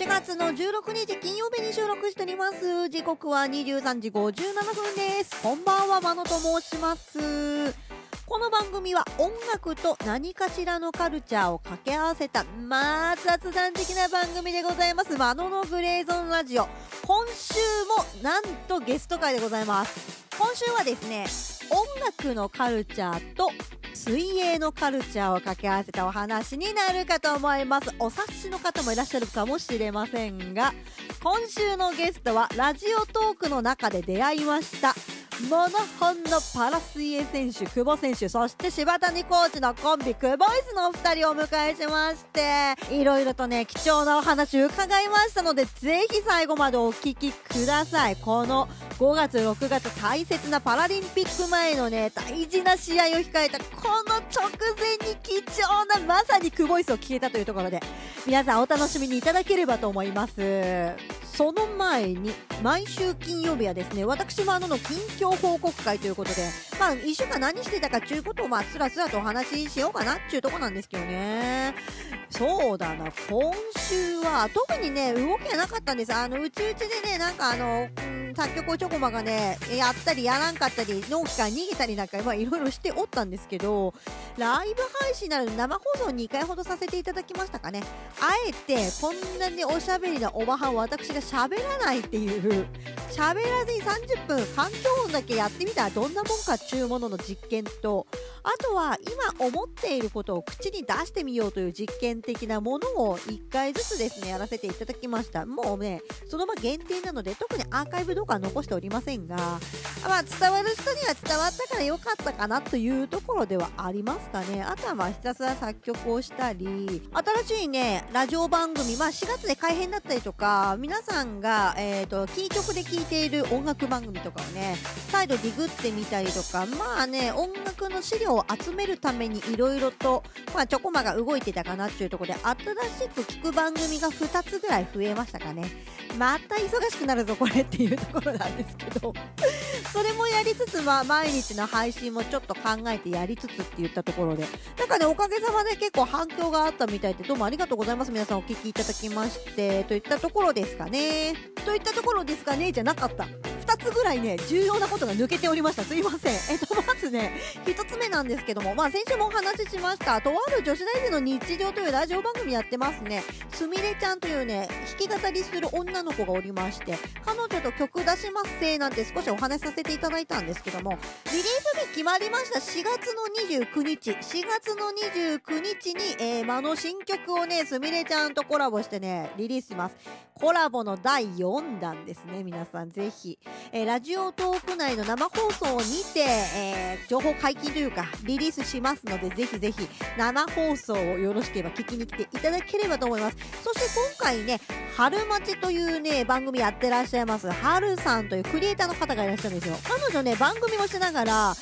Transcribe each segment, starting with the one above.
4月の16日金曜日に収録しております。時刻は23時57分です。こんばんはまのと申します。この番組は音楽と何かしらのカルチャーを掛け合わせたまあ雑談的な番組でございます。マノのグレーゾンラジオ。今週もなんとゲスト会でございます。今週はですね音楽のカルチャーと水泳のカルチャーを掛け合わせたお話になるかと思います。お察しの方もいらっしゃるかもしれませんが今週のゲストはラジオトークの中で出会いました。モノホンのパラ水泳選手久保選手そして柴谷コーチのコンビ久保イズのお二人をお迎えしましていろいろとね貴重なお話伺いましたのでぜひ最後までお聞きください。この5月6月大切なパラリンピック前のね大事な試合を控えたこの直前に貴重なまさに久保イスを聞けたというところで皆さんお楽しみにいただければと思います。その前に毎週金曜日はですね私もあのの近況報告会ということでまあ1週間何してたかっていうことをまあつらつらとお話ししようかなっていうとこなんですけどねそうだな今週は特にね動きがなかったんです。あのうちうちでねなんかあの、作曲をチョコマがねやったりやらんかったり納期から逃げたりなんかまあいろいろしておったんですけどライブ配信など生放送2回ほどさせていただきましたかね。あえてこんなにおしゃべりなおばはんを私が喋らないっていう喋らずに30分環境音だけやってみたらどんなもんかってちゅうものの実験とあとは今思っていることを口に出してみようという実験的なものを1回ずつですねやらせていただきました。もうねその場限定なので特にアーカイブ動画は残しておりませんがまあ伝わる人には伝わったから良かったかなというところではありますかね。あとはまあひたすら作曲をしたり新しいねラジオ番組まあ4月で改編だったりとか皆さんが、えーと、キー局で聴いている音楽番組とかをね再度ディグってみたりとかまあね音楽の資料を集めるためにいろいろと、まあ、チョコマが動いてたかなっていうところで新しく聞く番組が2つぐらい増えましたかね。また忙しくなるぞこれっていうところなんですけど。それもやりつつ、まあ、毎日の配信もちょっと考えてやりつつって言ったところで。なんかねおかげさまで結構反響があったみたいでどうもありがとうございます。皆さんお聞きいただきましてといったところですかね。といったところですかねじゃなかった。2つぐらいね重要なことが抜けておりました。すいません。えっとまずね。1つ目なんですけどもまあ先週もお話ししましたとある女子大生の日常というラジオ番組やってますね。すみれちゃんというね弾き語りする女の子がおりまして彼女と曲出しますせなんて少しお話しさせていただいたんですけどもリリース日決まりました。4月の29日。4月の29日に、えー、間の新曲をねすみれちゃんとコラボしてねリリースします。コラボの第4弾ですね皆さん。ぜひ。えー、ラジオトーク内の生放送にて、えー、情報解禁というかリリースしますのでぜひぜひ生放送をよろしければ聞きに来ていただければと思います。そして今回ね春待ちというね番組やってらっしゃいますはるさんというクリエイターの方がいらっしゃるんですよ。彼女ね番組もしながら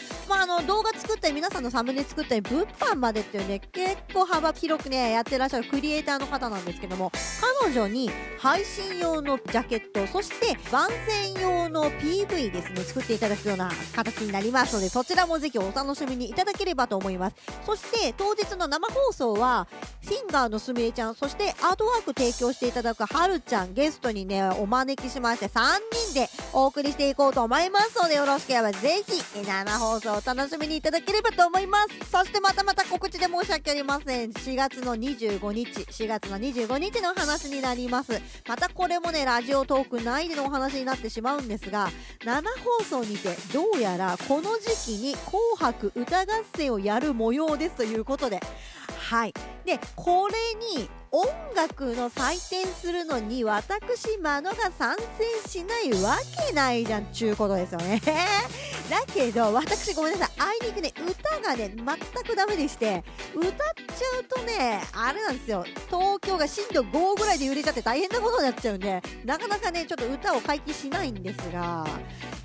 あ、の動画作ったり皆さんのサムネ作ったり物販までっていうね結構幅広くねやってらっしゃるクリエイターの方なんですけども彼女に配信用のジャケットそして番宣用の PV ですね作っていただくような形になりますのでそちらもぜひお楽しみにいただければと思います。そして当日の生放送はシンガーのすみれちゃんそしてアートワーク提供していただくはるちゃんゲストにねお招きしまして3人でお送りしていこうと思いますのでよろしければぜひ生放送楽しみにいただければと思います。そしてまたまた告知で申し訳ありません。4月の25日4月の25日の話になります。またこれもねラジオトーク内でのお話になってしまうんですが生放送にてどうやらこの時期に「紅白歌合戦」をやる模様ですということで。はい。でこれに音楽の採点するのに私マノが参戦しないわけないじゃんちゅうことですよね。だけど私ごめんなさい。あいにくね歌がね全くダメでして歌っちゃうとねあれなんですよ。東京が震度5ぐらいで揺れちゃって大変なことになっちゃうんでなかなかねちょっと歌を解禁しないんですが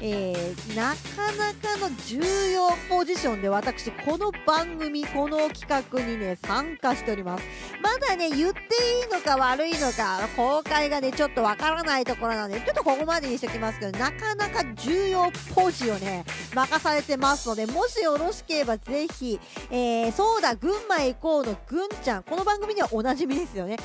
えー、なかなかの重要ポジションで私この番組この企画にね参加しております。まだね言っていいのか悪いのか公開がねちょっとわからないところなんでちょっとここまでにしておきますけどなかなか重要ポジをね任されてますので、もしよろしければぜひ、えー、そうだ、群馬へ行こうのぐんちゃん、この番組ではおなじみですよね。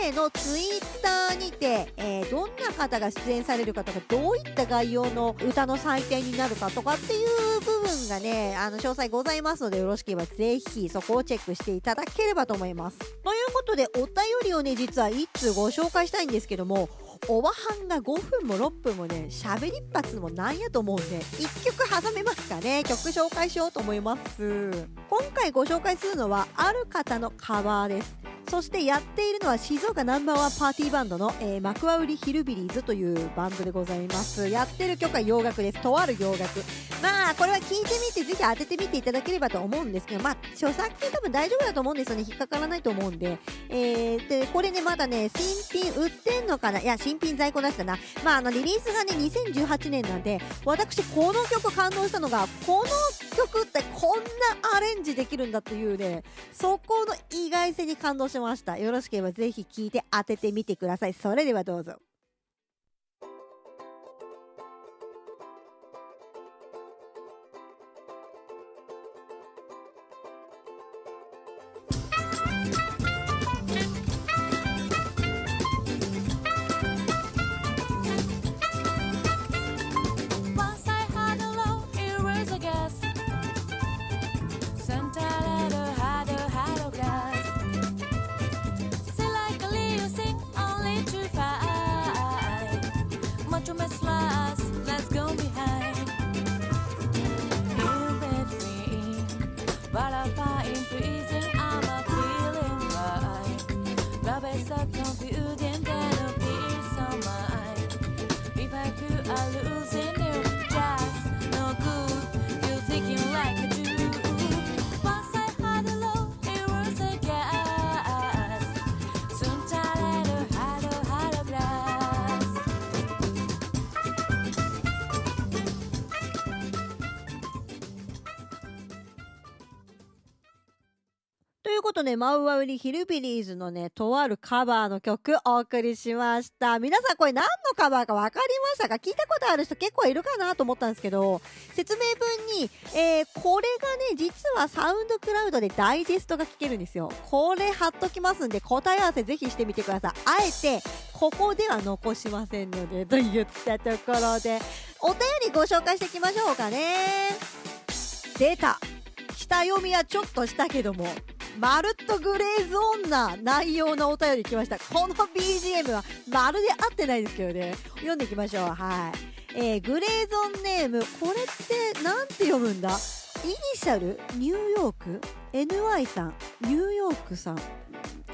彼のツイッターにて、えー、どんな方が出演されるかとか、どういった概要の歌の採点になるかとかっていう部分がね、あの、詳細ございますので、よろしければぜひそこをチェックしていただければと思います。ということで、お便りをね、実は1通ご紹介したいんですけども、おばはんが5分も6分もね、喋りっぱつもなんやと思うんで、1曲挟めますかね？曲紹介しようと思います。今回ご紹介するのは、ある方のカバーです。そしてやっているのは静岡ナンバーワンパーティーバンドの、えー、マクワウリヒルビリーズというバンドでございます。やってる曲は洋楽です。とある洋楽。まあこれは聞いてみてぜひ当ててみていただければと思うんですけどまあ著作権多分大丈夫だと思うんですよね。引っかからないと思うんで。えー、でこれねまだね新品売ってんのかな？いや新品在庫出したな。まああのリリースがね2018年なんで私この曲感動したのがこの曲ってこんなアレンジできるんだっていうねそこの意外性に感動ししました。よろしければぜひ聞いて当ててみてください。それではどうぞ。とね、マウワウリヒルビリーズのね、とあるカバーの曲お送りしました。皆さんこれ何のカバーか分かりましたか？聞いたことある人結構いるかなと思ったんですけど、説明文に、えー、これがね、実はサウンドクラウドでダイジェストが聞けるんですよ。これ貼っときますんで、答え合わせぜひしてみてください。あえて、ここでは残しませんので、と言ったところで、お便りご紹介していきましょうかね。出た下読みはちょっとしたけども、まるっとグレーゾーンな内容のお便り来ました。この BGM はまるで合ってないですけどね。読んでいきましょう。はい。えー、グレーゾーンネーム、これってなんて読むんだ？イニシャルニューヨーク ?NY さんニューヨークさん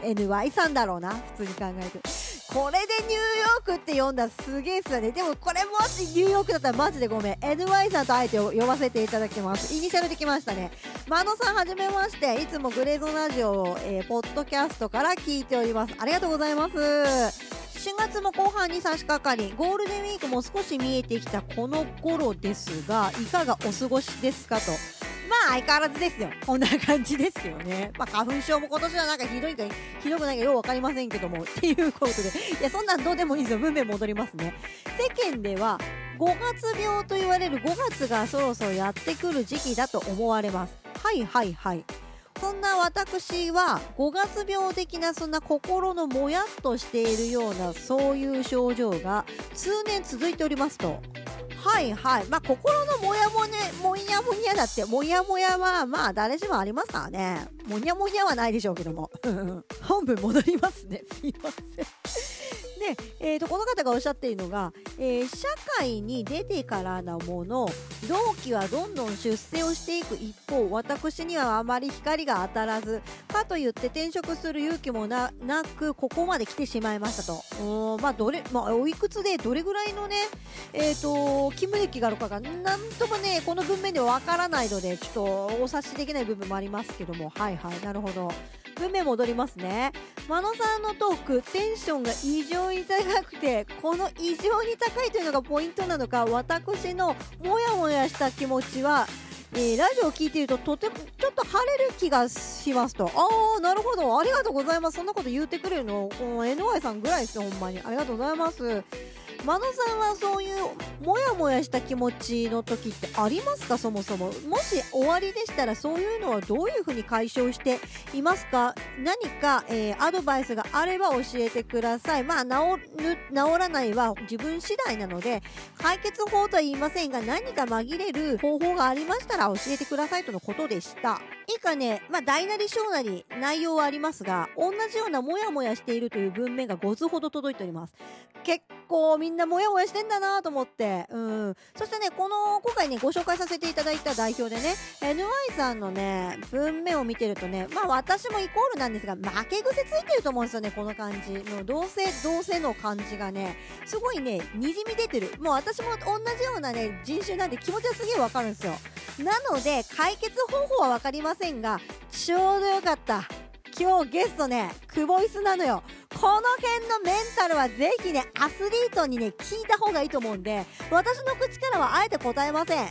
?NY さんだろうな。普通に考えて。これでニューヨークって読んだらすげえっすよね。でもこれもしニューヨークだったらマジでごめん。NY さんとあえて呼ばせていただきます。イニシャルできましたね。マノさんはじめまして。いつもグレーゾンラジオを、えー、ポッドキャストから聞いております。ありがとうございます。4月も後半に差し掛かり、ゴールデンウィークも少し見えてきたこの頃ですが、いかがお過ごしですかと。まあ相変わらずですよ。こんな感じですよね。まあ花粉症も今年はなんかひどいかひどくないかようわかりませんけども。っていうことで。いや、そんなんどうでもいいですよ。文面戻りますね。世間では5月病と言われる5月がそろそろやってくる時期だと思われます。はいはいはい。そんな私は5月病的なそんな心のもやっとしているようなそういう症状が通年続いておりますとはいはい。まあ、心のもやもね、もやもやだって、もやもやは、まあ、誰しもありますからね。もやもやはないでしょうけども。本文戻りますね。すいません。で、えーと、この方がおっしゃっているのが、えー、社会に出てからのもの同期はどんどん出世をしていく一方私にはあまり光が当たらずかといって転職する勇気もなくここまで来てしまいましたと。まあどれ、まあ、おいくつでどれぐらいのね、えーと、勤務歴があるかがなんともねこの文面ではわからないのでちょっとお察しできない部分もありますけども。はいはいなるほど。文面戻りますね。真野さんのトークテンションが異常に高くてこの異常に高いというのがポイントなのか私のモヤモヤした気持ちはえー、ラジオを聞いているととてもちょっと晴れる気がしますと。ああなるほど。ありがとうございます。そんなこと言ってくれるの？この NY さんぐらいですよほんまに。ありがとうございます。真野さんはそういうもやももやした気持ちの時ってありますか？そもそも。もし終わりでしたらそういうのはどういうふうに解消していますか？何か、えー、アドバイスがあれば教えてください。まあ治る治らないは自分次第なので解決法とは言いませんが何か紛れる方法がありましたら教えてくださいとのことでした。以下ね、まあ、大なり小なり内容はありますが同じようなモヤモヤしているという文面が5通ほど届いております結構みんなモヤモヤしてんだなと思って、うん。そしてね、この、今回ね、ご紹介させていただいた代表でね、NY さんのね、文面を見てるとね、まあ私もイコールなんですが、負け癖ついてると思うんですよね、この感じ。の、同性、同性の感じがね、すごいね、にじみ出てる。もう私も同じようなね、人種なんで気持ちはすげえわかるんですよ。なので、解決方法はわかりますませんが、ちょうどよかった。今日ゲストね、久保イスなのよ。この辺のメンタルはぜひね、アスリートにね、聞いた方がいいと思うんで、私の口からはあえて答えません。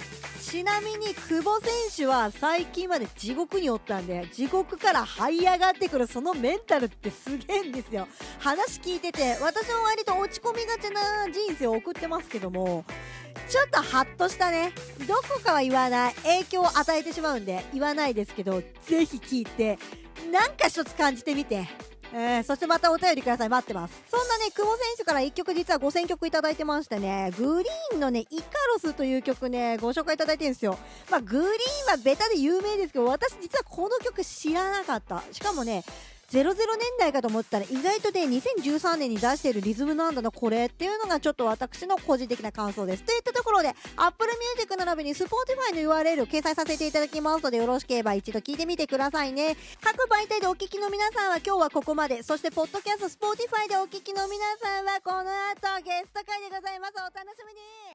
ちなみに久保選手は最近まで地獄におったんで地獄から這い上がってくるそのメンタルってすげえんですよ。話聞いてて私も割と落ち込みがちな人生を送ってますけどもちょっとハッとしたね。どこかは言わない。影響を与えてしまうんで言わないですけどぜひ聞いてなんか一つ感じてみて。えー、そしてまたお便りください。待ってます。そんなね、久保選手から1曲実は5000曲いただいてましてね、グリーンのね、イカロスという曲ね、ご紹介いただいてるんですよ。まあ、グリーンはベタで有名ですけど、私実はこの曲知らなかった。しかもね、00年代かと思ったら意外とね2013年に出しているリズムなんだなこれっていうのがちょっと私の個人的な感想です。といったところで Apple Music 並びに Spotify の URL 掲載させていただきますのでよろしければ一度聞いてみてくださいね。各媒体でお聞きの皆さんは今日はここまで。そしてポッドキャスト Spotify でお聞きの皆さんはこの後ゲスト会でございます。お楽しみに。